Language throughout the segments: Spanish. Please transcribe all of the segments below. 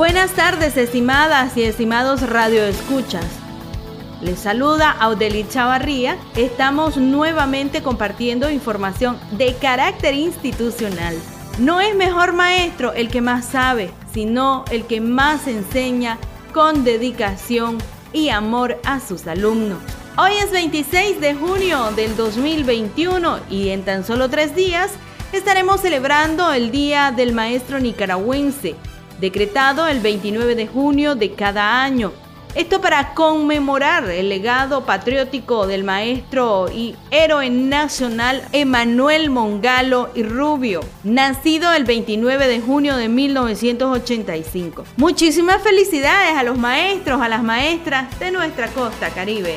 Buenas tardes, estimadas y estimados radioescuchas. Les saluda Audeli Chavarría. Estamos nuevamente compartiendo información de carácter institucional. No es mejor maestro el que más sabe, sino el que más enseña con dedicación y amor a sus alumnos. Hoy es 26 de junio del 2021 y en tan solo tres días estaremos celebrando el Día del Maestro Nicaragüense, decretado el 29 de junio de cada año. Esto para conmemorar el legado patriótico del maestro y héroe nacional Emanuel Mongalo y Rubio, nacido el 29 de junio de 1985. Muchísimas felicidades a los maestros, a las maestras de nuestra costa caribe.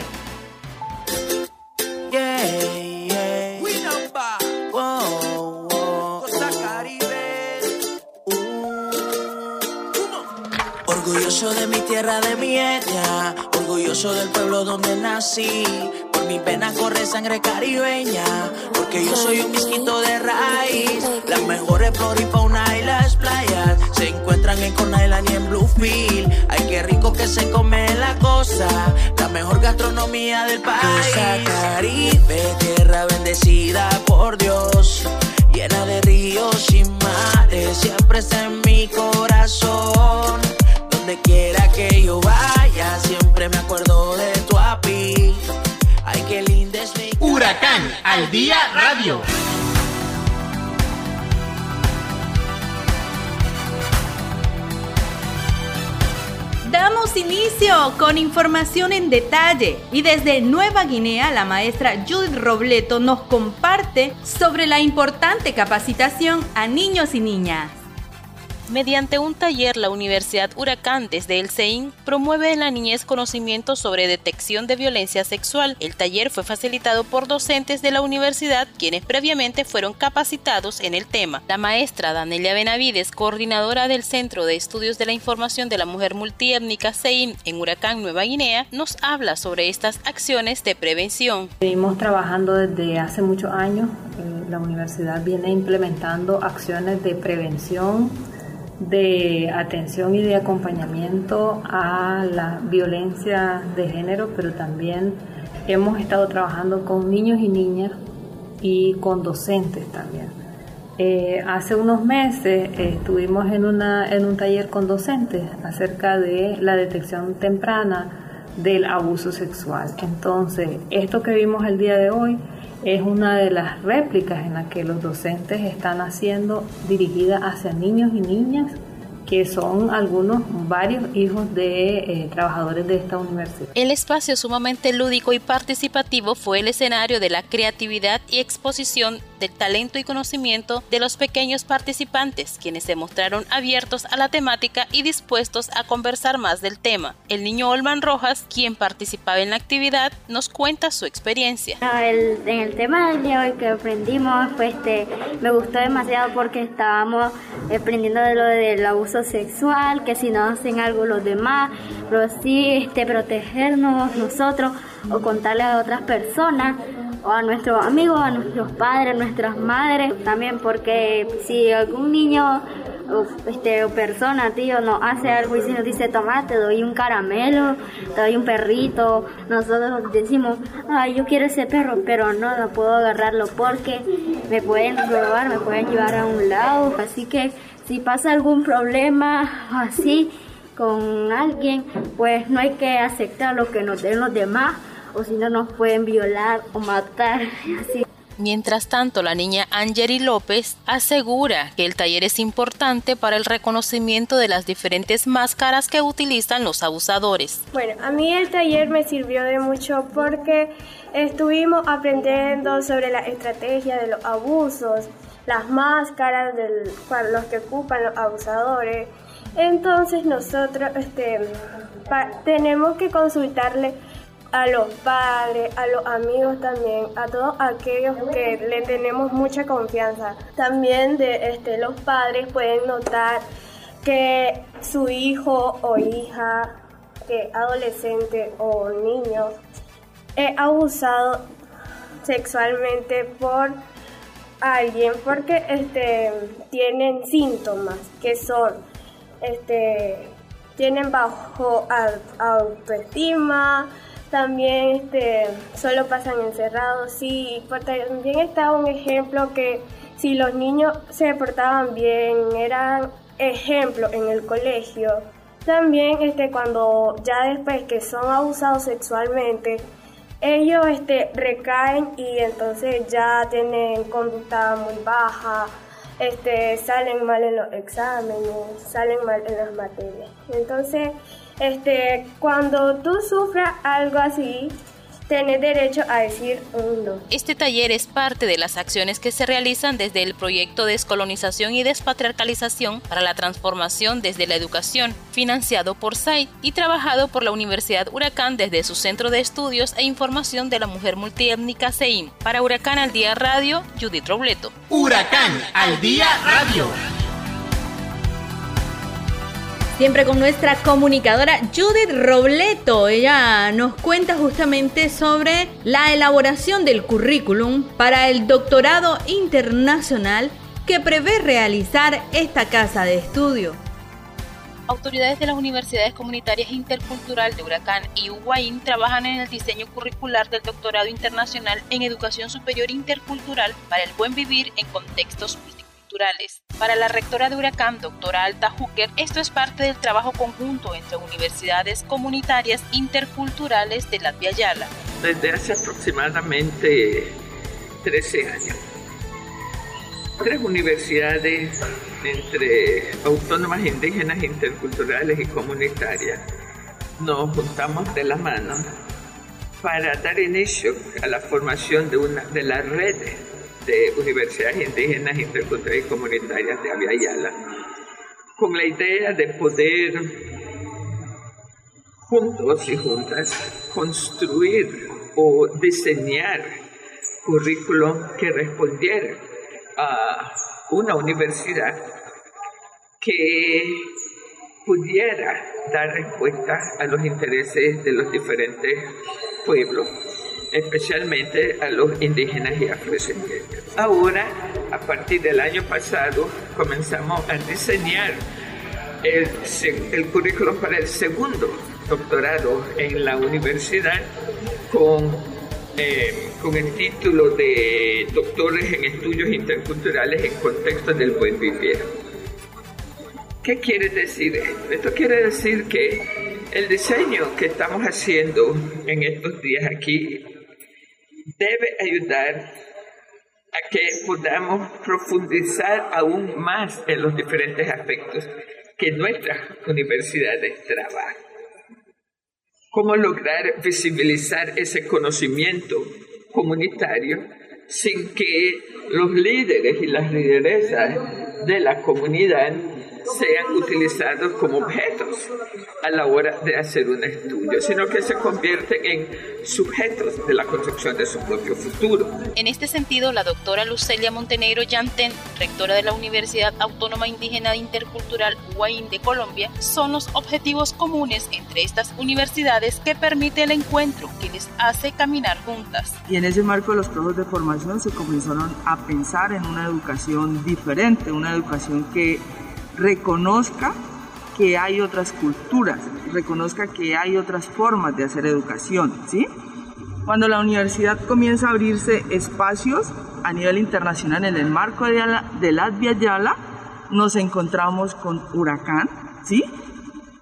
Tierra, de mi etnia. Orgulloso del pueblo donde nací. Por mi pena corre sangre caribeña. Porque yo soy un misquito de raíz. Las mejores flora y fauna y las playas se encuentran en Island y en Bluefield. Ay, qué rico que se come la costa. La mejor gastronomía del país. Caribe, tierra bendecida por Dios. Llena de ríos y mares. Siempre está en Al Día Radio. Damos inicio con información en detalle y desde Nueva Guinea la maestra Judith Robleto nos comparte sobre la importante capacitación a niños y niñas. Mediante un taller, la Universidad Huracán desde el CEIN promueve en la niñez conocimientos sobre detección de violencia sexual. El taller fue facilitado por docentes de la universidad quienes previamente fueron capacitados en el tema. La maestra Danelia Benavides, coordinadora del Centro de Estudios de la Información de la Mujer Multiétnica CEIN en Huracán, Nueva Guinea, nos habla sobre estas acciones de prevención. Venimos trabajando desde hace muchos años. Eh, La universidad viene implementando acciones de prevención de atención y de acompañamiento a la violencia de género, pero también hemos estado trabajando con niños y niñas y con docentes también. Eh, hace unos meses eh, estuvimos en, una, en un taller con docentes acerca de la detección temprana del abuso sexual. Entonces, esto que vimos el día de hoy es una de las réplicas en las que los docentes están haciendo dirigida hacia niños y niñas que son algunos, varios hijos de eh, trabajadores de esta universidad. El espacio sumamente lúdico y participativo fue el escenario de la creatividad y exposición del talento y conocimiento de los pequeños participantes, quienes se mostraron abiertos a la temática y dispuestos a conversar más del tema. El niño Olman Rojas, quien participaba en la actividad, nos cuenta su experiencia. En el tema del día hoy que aprendimos, pues este, me gustó demasiado porque estábamos aprendiendo de lo del abuso sexual, que si no hacen algo los demás, pero sí este, protegernos nosotros o contarle a otras personas o a nuestros amigos, a nuestros padres, a nuestras madres también, porque si algún niño o, este, o persona, tío, nos hace algo y si nos dice, toma, te doy un caramelo, te doy un perrito, nosotros decimos, ay, yo quiero ese perro, pero no, no puedo agarrarlo porque me pueden robar, me pueden llevar a un lado, así que si pasa algún problema así con alguien, pues no hay que aceptar lo que nos den los demás, o si no nos pueden violar o matar, así. Mientras tanto, la niña Angeli López asegura que el taller es importante para el reconocimiento de las diferentes máscaras que utilizan los abusadores. Bueno, a mí el taller me sirvió de mucho porque estuvimos aprendiendo sobre la estrategia de los abusos, las máscaras para los que ocupan los abusadores. Entonces nosotros este, tenemos que consultarle a los padres, a los amigos también, a todos aquellos que le tenemos mucha confianza. También de este, los padres pueden notar que su hijo o hija, que adolescente o niño, es abusado sexualmente por alguien porque este, tienen síntomas que son este, tienen bajo au- autoestima, también este, solo pasan encerrados. Sí, también está un ejemplo que si los niños se portaban bien, eran ejemplo en el colegio. También este, cuando ya después que son abusados sexualmente, ellos este, recaen y entonces ya tienen conducta muy baja, este, salen mal en los exámenes, salen mal en las materias. Entonces, este, cuando tú sufras algo así, tienes derecho a decir un no. Este taller es parte de las acciones que se realizan desde el proyecto Descolonización y Despatriarcalización para la Transformación desde la Educación, financiado por SAID y trabajado por la Universidad Huracán desde su Centro de Estudios e Información de la Mujer Multiétnica CEIM. Para Huracán al Día Radio, Judith Robleto. Huracán al Día Radio. Siempre con nuestra comunicadora Judith Robleto. Ella nos cuenta justamente sobre la elaboración del currículum para el doctorado internacional que prevé realizar esta casa de estudio. Autoridades de las universidades comunitarias intercultural de Huracán y Uguaín trabajan en el diseño curricular del doctorado internacional en educación superior intercultural para el buen vivir en contextos. Para la rectora de Huracán, doctora Alta Hooker, esto es parte del trabajo conjunto entre universidades comunitarias interculturales de la Yala. desde hace aproximadamente 13 años. Tres universidades entre autónomas indígenas, interculturales y comunitarias nos juntamos de la mano para dar inicio a la formación de una de las redes de universidades indígenas, interculturales y comunitarias de Aviala, con la idea de poder juntos y juntas construir o diseñar currículum que respondiera a una universidad que pudiera dar respuesta a los intereses de los diferentes pueblos, especialmente a los indígenas y afrodescendientes. Ahora, a partir del año pasado, comenzamos a diseñar el, el currículum para el segundo doctorado en la universidad con, eh, con el título de Doctores en Estudios Interculturales en Contextos del Buen Vivir. ¿Qué quiere decir esto? Esto quiere decir que el diseño que estamos haciendo en estos días aquí debe ayudar a que podamos profundizar aún más en los diferentes aspectos que nuestras universidades trabajan. ¿Cómo lograr visibilizar ese conocimiento comunitario sin que los líderes y las lideresas de la comunidad sean utilizados como objetos a la hora de hacer un estudio, sino que se convierten en sujetos de la construcción de su propio futuro. En este sentido, la doctora Lucelia Montenegro Yantén, rectora de la Universidad Autónoma Indígena Intercultural UAIN de Colombia, son los objetivos comunes entre estas universidades que permite el encuentro que les hace caminar juntas. Y en ese marco de los procesos de formación se comenzaron a pensar en una educación diferente, una educación que reconozca que hay otras culturas, reconozca que hay otras formas de hacer educación, ¿sí? Cuando la universidad comienza a abrirse espacios a nivel internacional en el marco de, la, de Latvia Yala, nos encontramos con Huracán, ¿sí?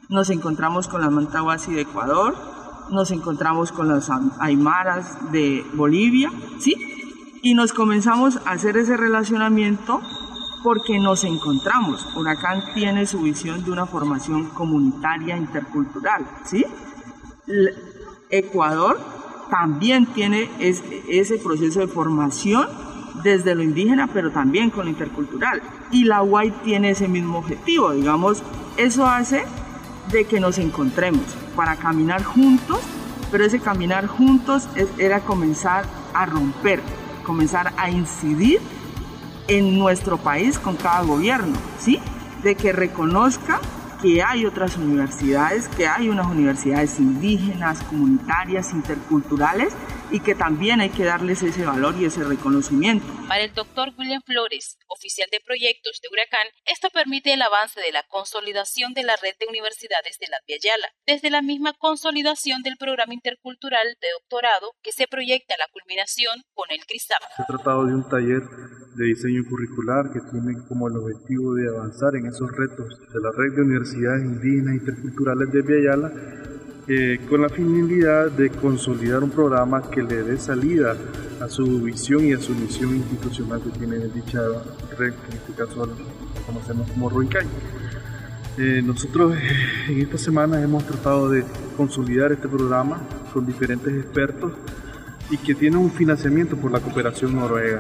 Nos encontramos con las Mantahuasi de Ecuador, nos encontramos con las Aymaras de Bolivia, ¿sí? Y nos comenzamos a hacer ese relacionamiento porque nos encontramos. Huracán tiene su visión de una formación comunitaria intercultural, ¿sí? Ecuador también tiene ese proceso de formación desde lo indígena, pero también con lo intercultural. Y la UAI tiene ese mismo objetivo, digamos, eso hace de que nos encontremos para caminar juntos, pero ese caminar juntos era comenzar a romper, comenzar a incidir en nuestro país con cada gobierno, ¿sí? De que reconozca que hay otras universidades, que hay unas universidades indígenas, comunitarias, interculturales y que también hay que darles ese valor y ese reconocimiento. Para el doctor William Flores, oficial de proyectos de Huracán, esto permite el avance de la consolidación de la red de universidades de la Yala, desde la misma consolidación del programa intercultural de doctorado que se proyecta la culminación con el CRISAP. Se ha tratado de un taller de diseño curricular que tiene como el objetivo de avanzar en esos retos de la red de universidades indígenas interculturales de Viayala eh, con la finalidad de consolidar un programa que le dé salida a su visión y a su misión institucional que tiene dicha red, que en este caso la conocemos como Ruicay. Eh, nosotros en esta semana hemos tratado de consolidar este programa con diferentes expertos y que tiene un financiamiento por la cooperación noruega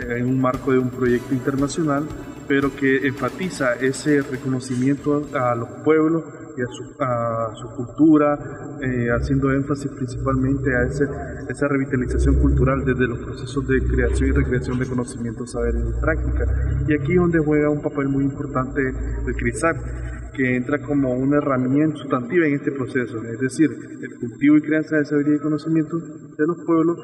en un marco de un proyecto internacional, pero que enfatiza ese reconocimiento a los pueblos y a su, cultura, eh, haciendo énfasis principalmente a ese, esa revitalización cultural desde los procesos de creación y recreación de conocimientos, saberes y práctica. Y aquí donde juega un papel muy importante el CRISAC, que entra como una herramienta sustantiva en este proceso, es decir, el cultivo y crianza de saberes y conocimientos de los pueblos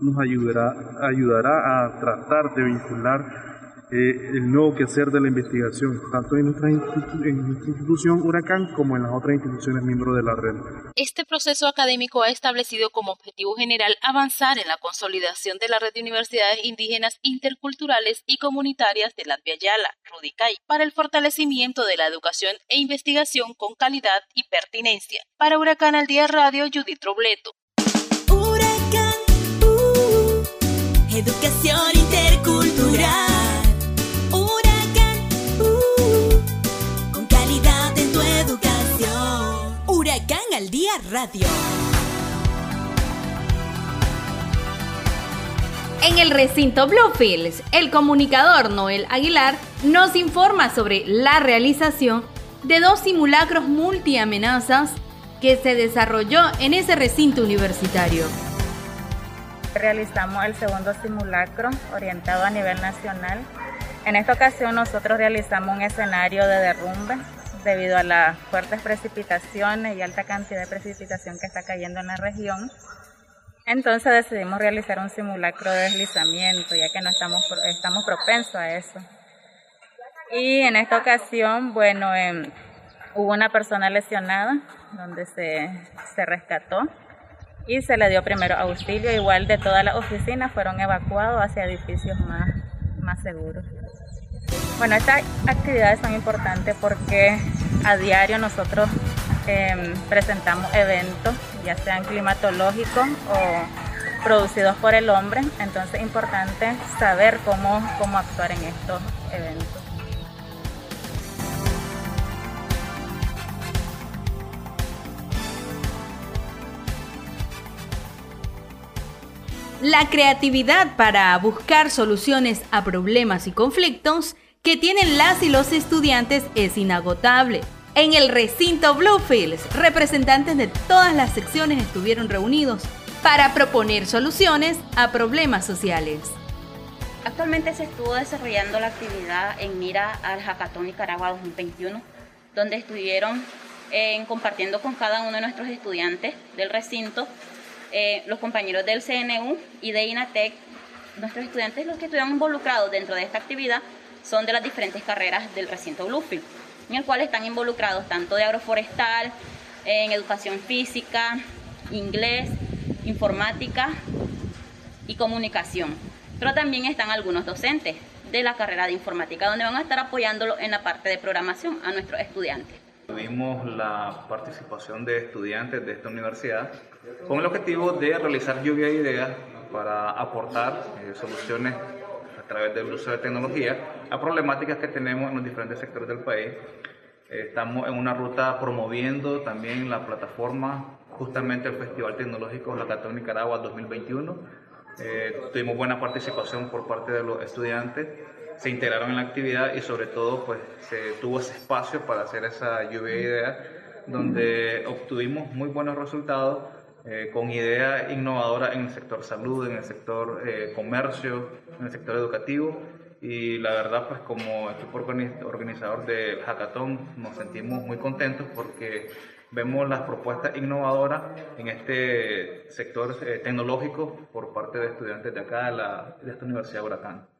nos ayudará, ayudará a tratar de vincular eh, el nuevo quehacer de la investigación, tanto en nuestra, institución Huracán como en las otras instituciones miembros de la red. Este proceso académico ha establecido como objetivo general avanzar en la consolidación de la red de universidades indígenas interculturales y comunitarias de la Yala, Rudicay, para el fortalecimiento de la educación e investigación con calidad y pertinencia. Para Huracán al Día Radio, Judith Robleto. Uh, educación intercultural. al Día Radio. En el recinto Bluefields, el comunicador Noel Aguilar nos informa sobre la realización de dos simulacros multiamenazas que se desarrolló en ese recinto universitario. Realizamos el segundo simulacro orientado a nivel nacional. En esta ocasión nosotros realizamos un escenario de derrumbe debido a las fuertes precipitaciones y alta cantidad de precipitación que está cayendo en la región. Entonces decidimos realizar un simulacro de deslizamiento, ya que no estamos, estamos propensos a eso. Y en esta ocasión, bueno, em, hubo una persona lesionada donde se, se rescató y se le dio primero auxilio. Igual de todas las oficinas fueron evacuados hacia edificios más, más seguros. Bueno, estas actividades son importantes porque a diario nosotros em, presentamos eventos, ya sean climatológicos o producidos por el hombre, entonces es importante saber cómo, cómo actuar en estos eventos. La creatividad para buscar soluciones a problemas y conflictos que tienen las y los estudiantes es inagotable. En el recinto Bluefields, representantes de todas las secciones estuvieron reunidos para proponer soluciones a problemas sociales. Actualmente se estuvo desarrollando la actividad en mira al Hackathon Nicaragua 2021, donde estuvieron eh, compartiendo con cada uno de nuestros estudiantes del recinto, eh, los compañeros del CNU y de INATEC, nuestros estudiantes los que estuvieron involucrados dentro de esta actividad son de las diferentes carreras del recinto Bluefield, en el cual están involucrados tanto de agroforestal, en educación física, inglés, informática y comunicación. Pero también están algunos docentes de la carrera de informática, donde van a estar apoyándolo en la parte de programación a nuestros estudiantes. Tuvimos la participación de estudiantes de esta universidad con el objetivo de realizar lluvia de ideas para aportar eh, soluciones a través del uso de tecnología a problemáticas que tenemos en los diferentes sectores del país. Eh, estamos en una ruta promoviendo también la plataforma, justamente el Festival Tecnológico Hackathon Nicaragua 2021. Eh, tuvimos buena participación por parte de los estudiantes se integraron en la actividad y sobre todo pues se tuvo ese espacio para hacer esa lluvia de ideas donde obtuvimos muy buenos resultados eh, con ideas innovadoras en el sector salud, en el sector eh, comercio, en el sector educativo y la verdad pues como equipo organizador del hackathon nos sentimos muy contentos porque vemos las propuestas innovadoras en este sector eh, tecnológico por parte de estudiantes de acá de, de esta Universidad de Huracán.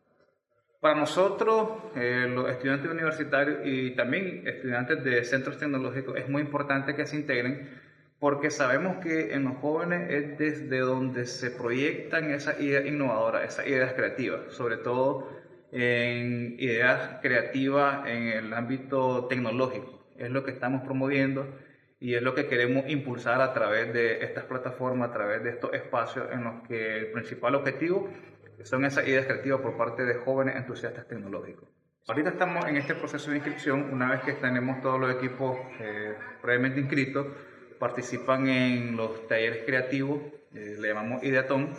Para nosotros, eh, los estudiantes universitarios y también estudiantes de centros tecnológicos, es muy importante que se integren porque sabemos que en los jóvenes es desde donde se proyectan esas ideas innovadoras, esas ideas creativas, sobre todo en ideas creativas en el ámbito tecnológico. Es lo que estamos promoviendo y es lo que queremos impulsar a través de estas plataformas, a través de estos espacios en los que el principal objetivo son esas ideas creativas por parte de jóvenes entusiastas tecnológicos. Ahorita estamos en este proceso de inscripción, una vez que tenemos todos los equipos eh, previamente inscritos, participan en los talleres creativos, eh, le llamamos Ideatón.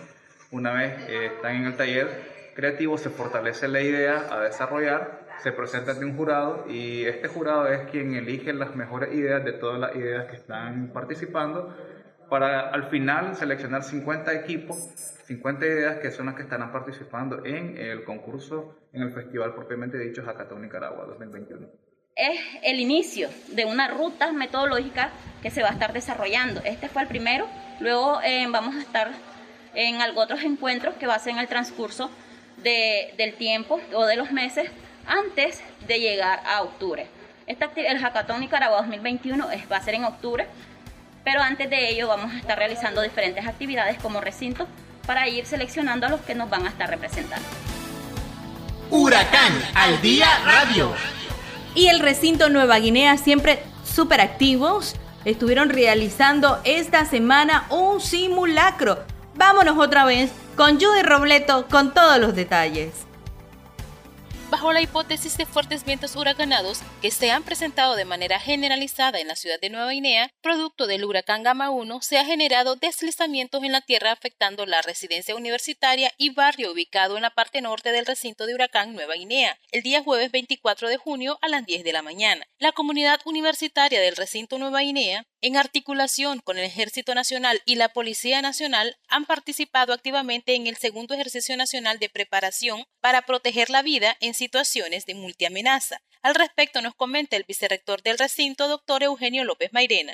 Una vez eh, están en el taller creativo, se fortalece la idea a desarrollar, se presenta ante un jurado y este jurado es quien elige las mejores ideas de todas las ideas que están participando para al final seleccionar 50 equipos 50 ideas que son las que estarán participando en el concurso, en el festival propiamente dicho Hackathon Nicaragua 2021. Es el inicio de una ruta metodológica que se va a estar desarrollando. Este fue el primero, luego eh, vamos a estar en otros encuentros que va a ser en el transcurso de, del tiempo o de los meses antes de llegar a octubre. Esta, el Hackathon Nicaragua 2021 es, va a ser en octubre, pero antes de ello vamos a estar realizando diferentes actividades como recinto para ir seleccionando a los que nos van a estar representando. Huracán al día radio. Y el recinto Nueva Guinea siempre súper activos. Estuvieron realizando esta semana un simulacro. Vámonos otra vez con Judy Robleto con todos los detalles bajo la hipótesis de fuertes vientos huracanados que se han presentado de manera generalizada en la ciudad de Nueva Guinea, producto del huracán Gama 1, se ha generado deslizamientos en la tierra afectando la residencia universitaria y barrio ubicado en la parte norte del recinto de huracán Nueva Guinea, el día jueves 24 de junio a las 10 de la mañana. La comunidad universitaria del recinto Nueva Guinea en articulación con el Ejército Nacional y la Policía Nacional, han participado activamente en el segundo ejercicio nacional de preparación para proteger la vida en situaciones de multiamenaza. Al respecto nos comenta el vicerrector del recinto, doctor Eugenio López Mairena.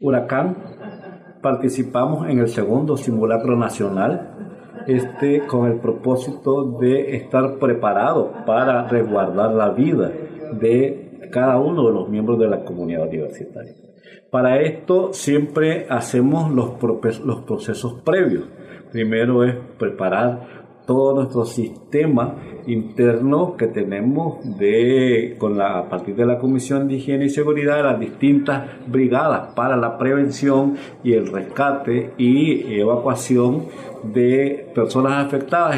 Huracán, participamos en el segundo simulacro nacional este, con el propósito de estar preparado para resguardar la vida de cada uno de los miembros de la comunidad universitaria. Para esto siempre hacemos los, los procesos previos. Primero es preparar todo nuestro sistema interno que tenemos de, con la, a partir de la Comisión de Higiene y Seguridad, las distintas brigadas para la prevención y el rescate y evacuación de personas afectadas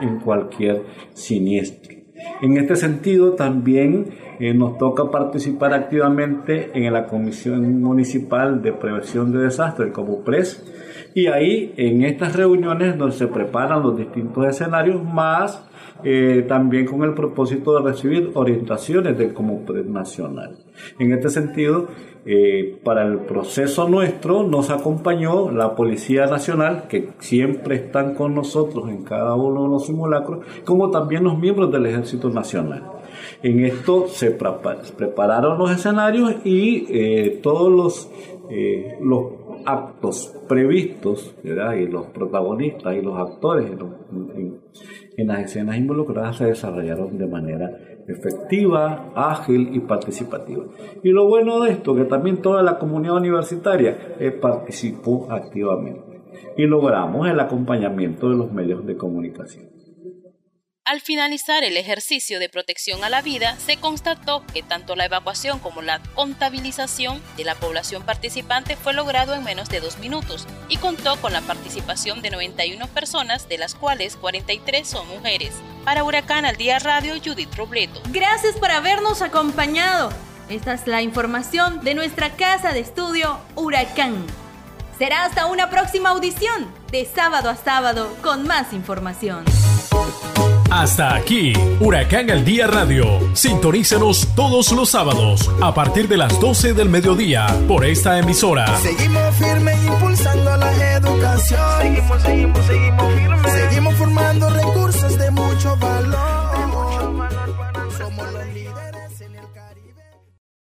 en cualquier siniestro. En este sentido, también eh, nos toca participar activamente en la Comisión Municipal de Prevención de Desastres, como PRES, y ahí en estas reuniones donde se preparan los distintos escenarios, más eh, también con el propósito de recibir orientaciones del Comupres Nacional. En este sentido, eh, para el proceso nuestro nos acompañó la Policía Nacional, que siempre están con nosotros en cada uno de los simulacros, como también los miembros del Ejército Nacional. En esto se prepararon los escenarios y eh, todos los, los actos previstos y los protagonistas y los actores en las escenas involucradas se desarrollaron de manera efectiva, ágil y participativa. Y lo bueno de esto, que también toda la comunidad universitaria eh, participó activamente y logramos el acompañamiento de los medios de comunicación. Al finalizar el ejercicio de protección a la vida, se constató que tanto la evacuación como la contabilización de la población participante fue logrado en menos de dos minutos y contó con la participación de 91 personas, de las cuales 43 son mujeres. Para Huracán al Día Radio, Judith Robleto. Gracias por habernos acompañado. Esta es la información de nuestra casa de estudio Huracán. Será hasta una próxima audición de sábado a sábado con más información. Hasta aquí, Huracán al Día Radio. Sintonícenos todos los sábados a partir de las 12 del mediodía por esta emisora. Seguimos firmes impulsando la educación. Seguimos, seguimos, seguimos firmes. Seguimos formando recursos de mucho valor.